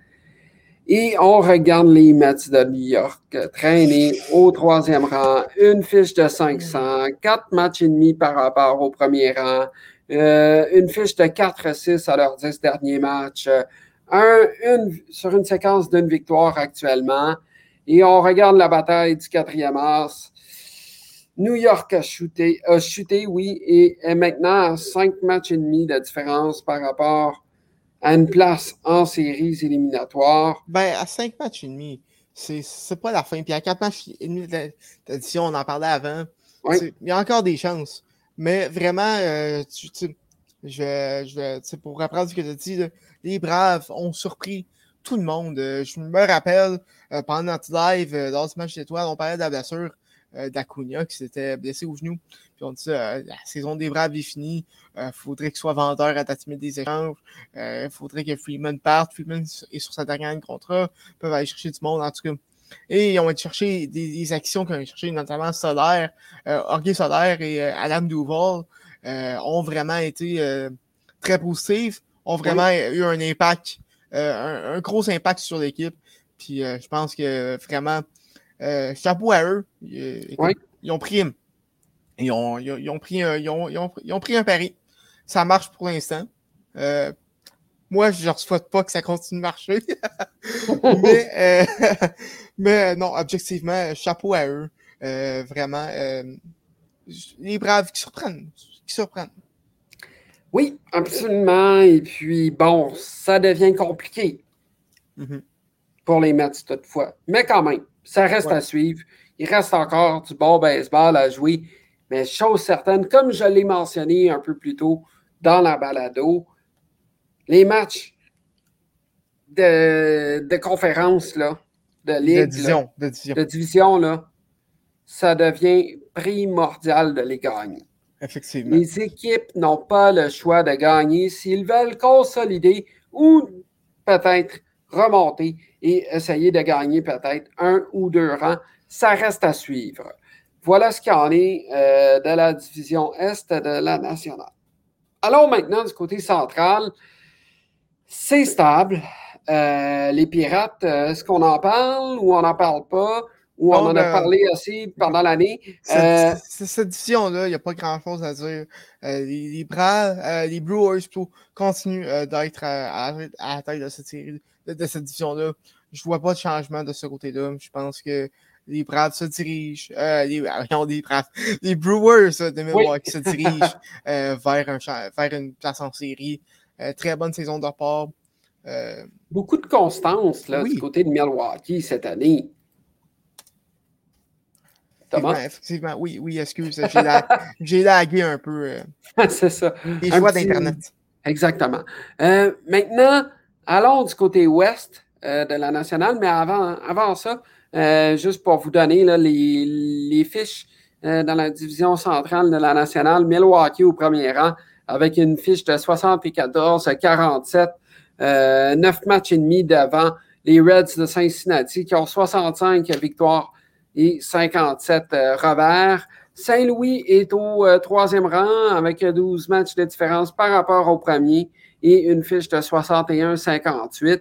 Et on regarde les Mets de New York traîner au troisième rang, une fiche de 500, quatre matchs et demi par rapport au premier rang, euh, une fiche de 4-6 à leurs dix derniers matchs, un, une, sur une séquence d'une victoire actuellement. Et on regarde la bataille du quatrième as. New York a chuté, a chuté, oui, et est maintenant à cinq matchs et demi de différence par rapport à une place en séries éliminatoires. Ben, à cinq matchs et demi, c'est pas la fin. Puis à quatre matchs et demi d'addition, on en parlait avant. Il y a encore des chances. Mais vraiment, euh, tu, je je pour reprendre ce que tu as dit, les Braves ont surpris tout le monde. Euh, je me rappelle, euh, pendant notre live, dans ce match d'étoiles, on parlait de la blessure euh, d'Acuna qui s'était blessé au genou. Puis on dit euh, la saison des Braves est finie. Il euh, faudrait qu'il soit vendeur à date des échanges. Il faudrait que Freeman parte. Freeman est sur sa dernière contrat. Ils peuvent aller chercher du monde en tout cas. Et ils ont été chercher des, actions qu'ils ont cherché, notamment Solaire, euh, Solaire et Adam Duval ont vraiment été très positifs, ont vraiment eu un impact, un, gros impact sur l'équipe. Puis je pense que vraiment, euh, chapeau à eux. Ils, ont pris. Ils ont, ils ont, pris un, ils ont, ils ont, pris un pari. Ça marche pour l'instant. Euh, moi, je ne souhaite pas que ça continue de marcher. mais, euh, mais non, objectivement, chapeau à eux. vraiment. les braves qui surprennent. Qui surprennent. Oui, absolument. Et puis, bon, ça devient compliqué mm-hmm. pour les Mets toutefois. Mais quand même, ça reste à suivre. Il reste encore du bon baseball à jouer. Mais chose certaine, comme je l'ai mentionné un peu plus tôt dans la balado, les matchs de, de conférence, là, de ligue, de division, de division. là, ça devient primordial de les gagner. Effectivement. Les équipes n'ont pas le choix de gagner s'ils veulent consolider ou peut-être remonter et essayer de gagner peut-être un ou deux rangs. Ça reste à suivre. Voilà ce qu'il en est euh, de la division Est de la nationale. Allons maintenant du côté central. C'est stable. Euh, les pirates, euh, est-ce qu'on en parle ou on n'en parle pas? Ou on en a ben, parlé aussi pendant l'année? Cette, division-là, il n'y a pas grand-chose à dire. les, les, les Brewers continuent d'être à, à, la tête de cette série de, cette division-là. Je vois pas de changement de ce côté-là. Je pense que les Braves se dirigent, euh, les, les, Braves, les Brewers de Milwaukee se dirigent euh, vers, un, vers une place en série. Euh, très bonne saison de part. Euh, Beaucoup de constance là, du côté de Milwaukee cette année. Thomas? Effectivement, oui, oui, excuse. J'ai lagué un peu. C'est ça. Les choix d'Internet. Exactement. maintenant, allons du côté ouest de la nationale, mais avant, avant ça, euh, juste pour vous donner les, fiches euh, dans la division centrale de la nationale, Milwaukee au premier rang avec une fiche de 74-47, euh, 9 matchs et demi devant les Reds de Cincinnati qui ont 65 victoires et 57 euh, revers. Saint-Louis est au troisième rang avec 12 matchs de différence par rapport au premier et une fiche de 61-58.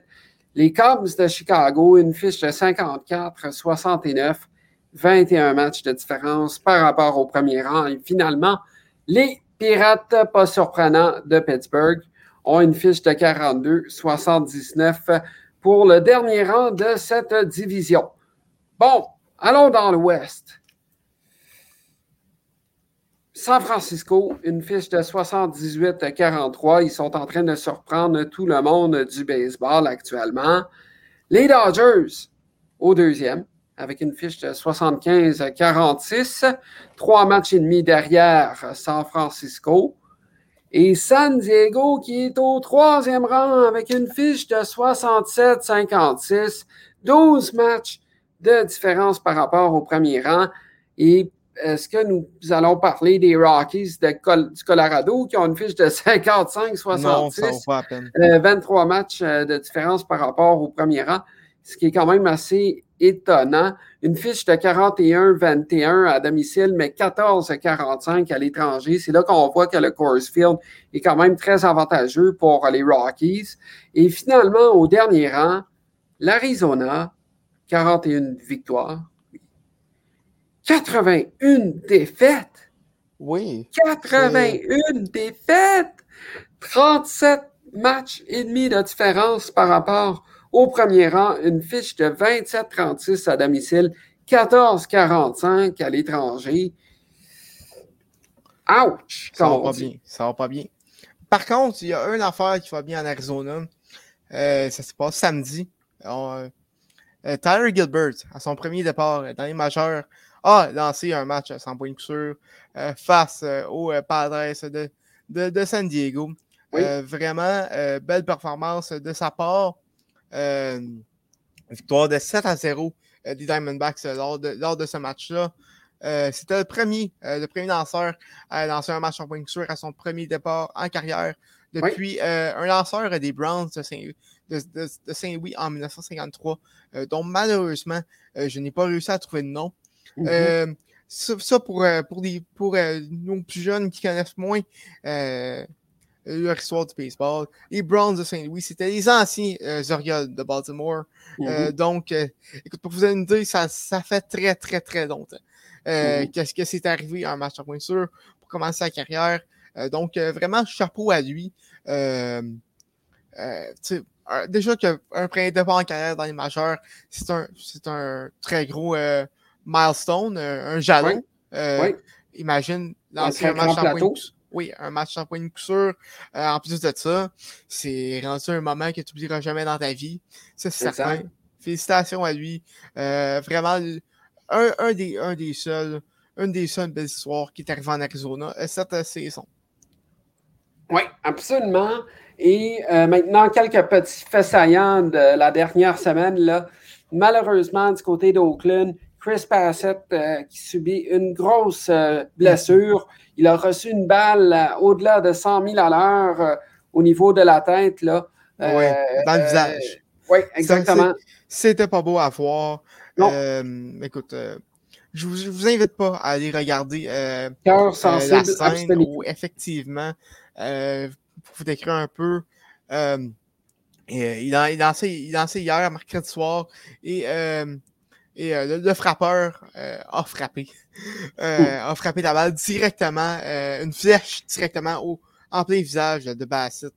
Les Cubs de Chicago, une fiche de 54, 69, 21 matchs de différence par rapport au premier rang. Et finalement, les Pirates, pas surprenants, de Pittsburgh, ont une fiche de 42, 79 pour le dernier rang de cette division. Bon, allons dans l'Ouest. San Francisco, une fiche de 78-43. Ils sont en train de surprendre tout le monde du baseball actuellement. Les Dodgers, au deuxième, avec une fiche de 75-46. Trois matchs et demi derrière San Francisco. Et San Diego qui est au troisième rang avec une fiche de 67-56. 12 matchs de différence par rapport au premier rang. Et est-ce que nous allons parler des Rockies du Colorado qui ont une fiche de 55-66? 23 matchs euh, de différence par rapport au premier rang, ce qui est quand même assez étonnant. Une fiche de 41-21 à domicile, mais 14-45 à l'étranger. C'est là qu'on voit que le Coors Field est quand même très avantageux pour les Rockies. Et finalement, au dernier rang, l'Arizona, 41 victoires, 81 défaites. Oui. 81 défaites. 37 matchs et demi de différence par rapport au premier rang. Une fiche de 27-36 à domicile, 14-45 à l'étranger. Ouch! Ça va pas bien. Ça va pas bien. Par contre, il y a une affaire qui va bien en Arizona. Euh, ça se passe samedi. Euh, Tyler Gilbert, à son premier départ dans les majeurs, a lancé un match sans point de sûr euh, face euh, aux euh, Padres de, de, San Diego. vraiment, belle performance de sa part. victoire de 7 à 0 des Diamondbacks lors de, lors de ce match-là. C'était le premier, le premier lanceur à lancer un match sans point de sûr à son premier départ en carrière depuis un lanceur des Browns de Saint-Louis en 1953, dont malheureusement, je n'ai pas réussi à trouver de nom. Mmh euh, ça, pour, euh, pour, les, pour euh, nos plus jeunes qui connaissent moins leur histoire du baseball, les Browns de Saint-Louis, c'était les anciens Orioles de Baltimore. Mmh donc, écoute, pour vous donner une idée, ça, ça fait très, très, très longtemps. Mmh qu'est-ce que c'est arrivé en match à point sûr pour commencer sa carrière. donc, vraiment, chapeau à lui. déjà qu'un premier départ en carrière dans les majeurs, c'est un, un très gros milestone, un, jalon. Euh, imagine lancer un, match en point oui, un match en point de coup sûr. Euh, en plus de ça, c'est rendu un moment que tu n'oublieras jamais dans ta vie. Ça, c'est certain. Félicitations à lui. Euh, vraiment, un, un, des, un des seuls, une des seules belles histoires qui est arrivée en Arizona cette saison. Oui, absolument. Et maintenant, quelques petits faits saillants de la dernière semaine. Là. Malheureusement, du côté d'Oakland, Chris Bassett euh, qui subit une grosse euh, blessure. Il a reçu une balle euh, au-delà de 100 000 à l'heure au niveau de la tête. Là. oui, dans le visage. oui, exactement. C'était pas beau à voir. écoute, je vous, vous invite pas à aller regarder Cœur sensible, la scène où effectivement, pour vous décrire un peu, il, a, il, dansait, il dansait hier, mercredi soir, et et euh, le, frappeur euh, a frappé. Euh, a frappé la balle directement, une flèche directement au, en plein visage de Bassett.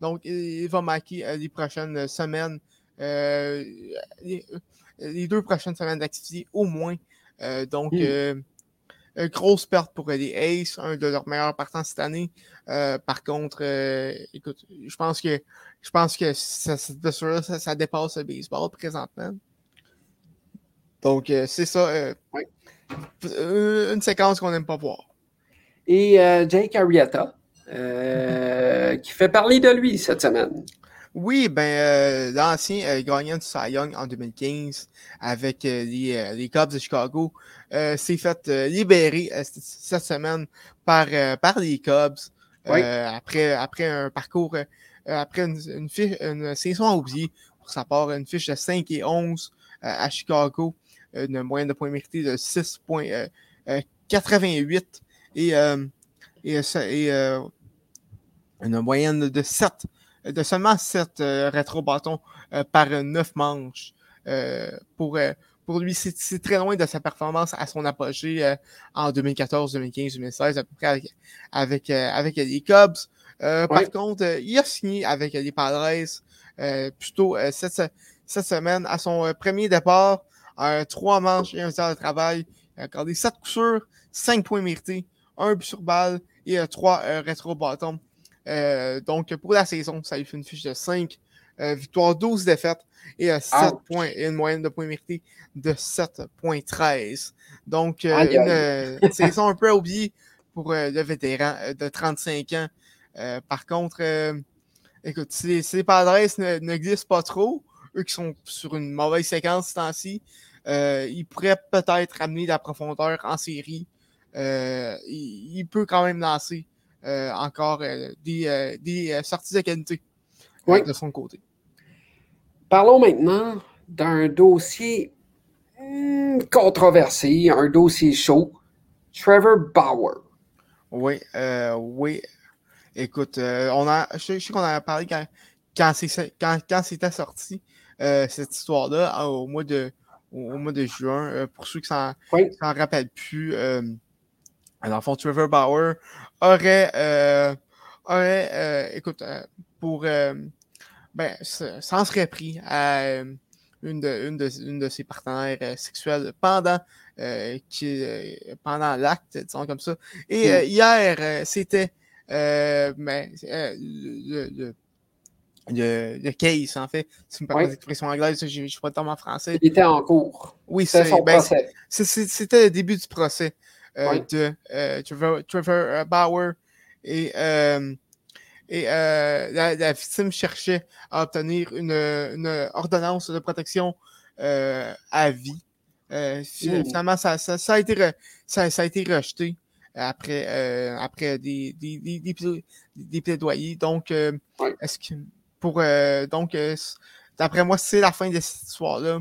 Donc, il, va manquer les prochaines semaines les, deux prochaines semaines d'activité au moins. donc, Hmm. grosse perte pour les Aces, un de leurs meilleurs partants cette année. par contre, écoute, je pense que je pense que ça, ça, ça, dépasse le baseball présentement. Donc, c'est ça. Une séquence qu'on n'aime pas voir. Et Jake Arrieta, qui fait parler de lui cette semaine. Oui, ben euh, l'ancien euh, gagnant du Cy Young en 2015 avec euh, les, les, Cubs de Chicago s'est fait libérer cette semaine par, par les Cubs après, après un parcours, après une, une, fiche, une saison oubliée pour sa part, une fiche de 5 et 11 à Chicago, une moyenne de points mérités de 6,88 et, et, et une moyenne de 7 de seulement 7 euh, rétro-bâtons euh, par 9 manches. Euh, pour, pour lui, c'est très loin de sa performance à son apogée en 2014, 2015, 2016, à peu près avec, avec, les Cubs. Par contre, il a signé avec les Padres plutôt cette, cette semaine à son premier départ. Trois manches et un temps de travail. Il a accordé 7 coups sûrs, 5 points mérités, un but sur balle et trois rétro-bâtons. Euh, donc, pour la saison, ça lui fait une fiche de 5 euh, victoires, 12 défaites et 7 euh, points et une moyenne de points mérités de 7.13. Donc, une saison un peu oubliée pour le vétéran de 35 ans. par contre, écoute, si, les Padres n'existent pas trop, eux qui sont sur une mauvaise séquence ce temps-ci, ils pourraient peut-être amener de la profondeur en série. il, il, peut quand même lancer euh, encore euh, des, euh, des sorties de qualité de son côté. Parlons maintenant d'un dossier hmm, controversé, un dossier chaud. Trevor Bauer. Oui, oui. Écoute, on a, je, sais qu'on en a parlé quand, quand, quand, c'était sorti, cette histoire-là, au mois de, au, mois de juin. pour ceux qui s'en rappellent plus, dans le fond, Trevor Bauer aurait, euh, aurait euh, écoute, euh, pour, ben, s'en serait pris à une de, une, de, une de ses partenaires sexuels pendant, qui, pendant l'acte, disons comme ça. Et hmm. hier, c'était ben, le, le le, le, case, en fait. Si vous me permettez l'expression anglaise, je ne suis pas tellement français. Il était en cours. Oui, c'est son ben, procès. C'était le début du procès. Euh, de euh, Trevor, euh, Bauer. Et, et la, victime cherchait à obtenir une, une ordonnance de protection à vie. Finalement, ça, ça, ça, a été ça, ça, a été rejeté après, après des, des, des, des, plaidoyers. Donc, est-ce que pour donc d'après moi, c'est la fin de cette histoire-là.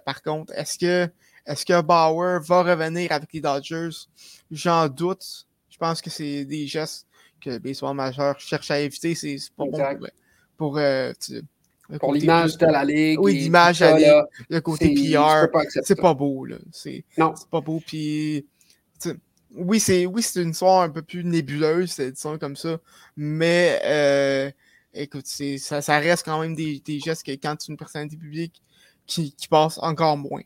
par contre, est-ce que est-ce que Bauer va revenir avec les Dodgers? J'en doute. Je pense que c'est des gestes que le baseball majeur cherche à éviter. C'est pas bon pour, euh, pour l'image de la ligue. Oui, l'image de la ligue, le côté PR. C'est pas beau. Là. C'est pas beau. Puis, oui, c'est oui, une histoire un peu plus nébuleuse, disons comme ça. Mais euh, écoute, ça, ça reste quand même des, des gestes que quand tu es une personnalité publique qui, qui passe encore moins.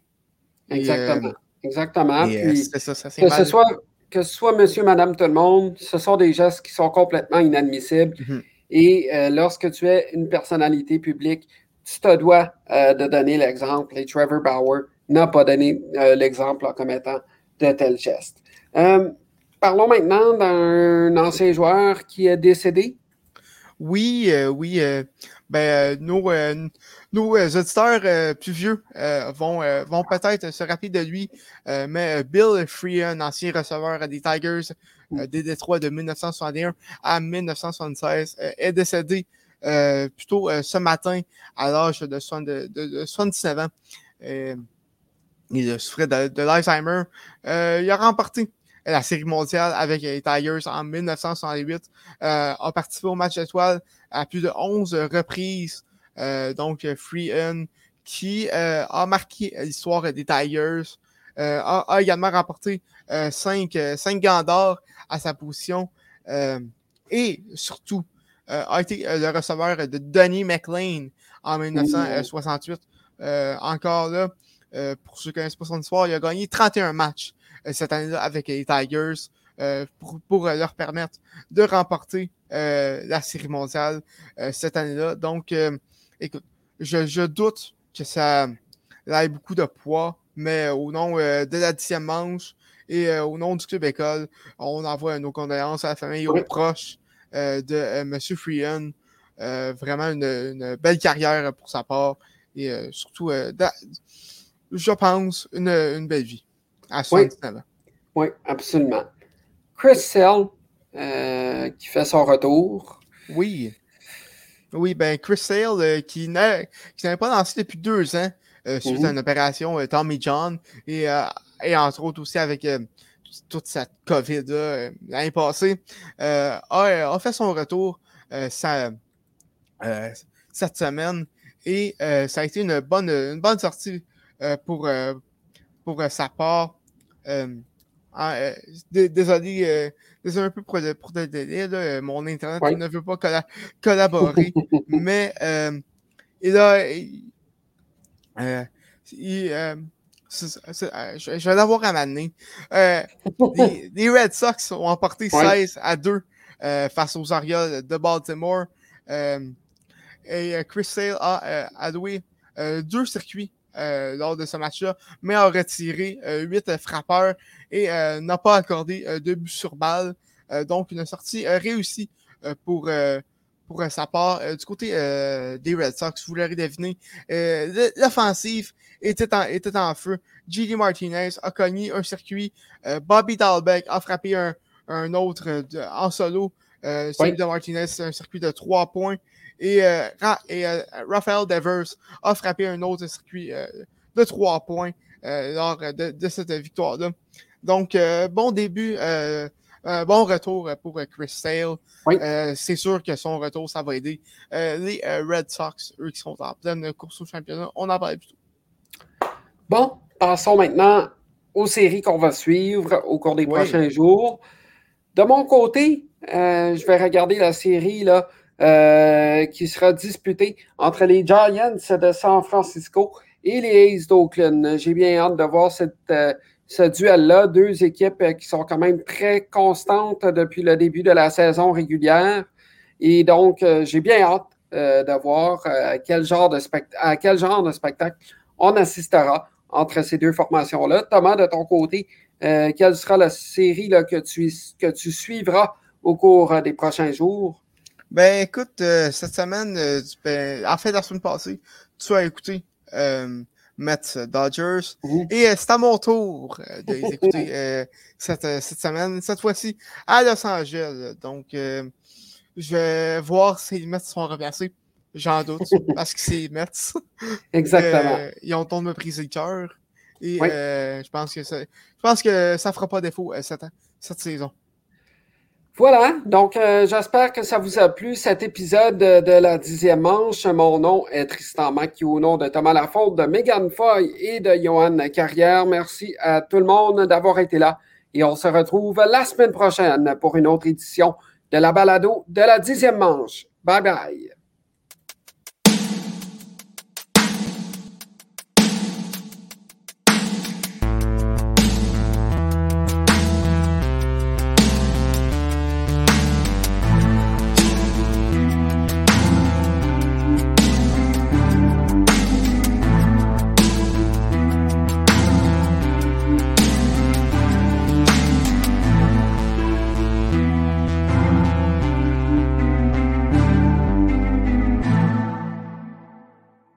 Exactement. Exactement. que, ce soit, que ce soit monsieur, madame, tout le monde, ce sont des gestes qui sont complètement inadmissibles. Mm-hmm. Et euh, lorsque tu es une personnalité publique, tu te dois euh, de donner l'exemple. Et Trevor Bauer n'a pas donné euh, l'exemple comme étant de tels gestes. parlons maintenant d'un ancien joueur qui est décédé. Oui, oui. ben, nos, nos euh, auditeurs euh, plus vieux euh, vont, vont peut-être se rappeler de lui, mais Bill Freehan, ancien receveur des Tigers des Détroits de 1961 à 1976, est décédé plutôt ce matin à l'âge de, de, de, 79 ans. il souffrait de, de l'Alzheimer. il a remporté la Série mondiale avec les Tigers en 1968, a participé au match d'étoiles à plus de 11 reprises. Euh, donc Free qui euh, a marqué l'histoire des Tigers, euh, a, également remporté 5, 5 gants d'or à sa position et surtout a été le receveur de Donnie McLean en 1968. encore là, pour ceux qui connaissent pas son histoire, il a gagné 31 matchs cette année-là avec les Tigers pour, leur permettre de remporter la série mondiale cette année-là. Donc, écoute, je, doute que ça ait beaucoup de poids, mais au nom de la dixième manche, et euh, au nom du club école, on envoie nos condoléances à la famille et aux proches euh, de euh, M. Freehan. vraiment une, belle carrière pour sa part et surtout, je pense, une, belle vie à 79 ans. Oui, absolument. Chris Sell, qui fait son retour. Oui. Oui, ben Chris Sale, qui n'avait pas lancé depuis deux ans suite à mhm. une opération Tommy John et et entre autres aussi avec euh, toute cette COVID euh, l'année passée, euh, a, fait son retour cette semaine et ça a été une bonne, une bonne sortie pour, pour sa part. Désolé, désolé un peu pour le, pour délai, mon Internet ne veut pas collaborer, mais il a. il, euh, je, vais l'avoir à m'amener. Euh, les, Red Sox ont emporté 16 à 2 euh, face aux Orioles de Baltimore. et Chris Sale a alloué deux circuits lors de ce match-là, mais a retiré 8 frappeurs et n'a pas accordé de but sur balle. donc, une sortie réussie pour pour sa part. du côté des Red Sox, vous l'aurez deviné, l'offensive était en, était en feu. G.D. Martinez a cogné un circuit. Euh, Bobby Dalbeck a frappé un, un autre euh, en solo. Euh, celui de Martinez, c'est un circuit de trois points. Et, euh, et Raphaël Devers a frappé un autre circuit de trois points lors de, de, cette victoire-là. Donc, bon début. bon retour pour Chris Sale. c'est sûr que son retour, ça va aider les Red Sox, eux qui sont en pleine course au championnat. On en parle plus tôt. Bon, passons maintenant aux séries qu'on va suivre au cours des prochains jours. De mon côté, euh, je vais regarder la série là, euh, qui sera disputée entre les Giants de San Francisco et les Aces d'Oakland. J'ai bien hâte de voir cette, euh, ce duel-là. Deux équipes qui sont quand même très constantes depuis le début de la saison régulière. Et donc, j'ai bien hâte de voir quel genre de à quel genre de spectacle on assistera entre ces deux formations-là. Thomas, de ton côté, euh, quelle sera la série que, tu, que tu suivras au cours euh, des prochains jours? Ben écoute, euh, cette semaine, ben, en fait, la semaine passée, tu as écouté Mets Dodgers. Et c'est à mon tour d'écouter cette, cette semaine, cette fois-ci à Los Angeles. Donc, je vais voir si les Mets sont remplacés J'en doute, parce que c'est Mets. Exactement. Euh, ils ont tombé me briser le cœur. Et euh, je pense que ça, je pense que ça fera pas défaut euh, cette, cette saison. Voilà, donc j'espère que ça vous a plu cet épisode de, la dixième manche. Mon nom est Tristan Mac, au nom de Thomas Lafaute, de Megan Foy et de Johan Carrière. Merci à tout le monde d'avoir été là et on se retrouve la semaine prochaine pour une autre édition de la balado de la dixième manche. Bye bye.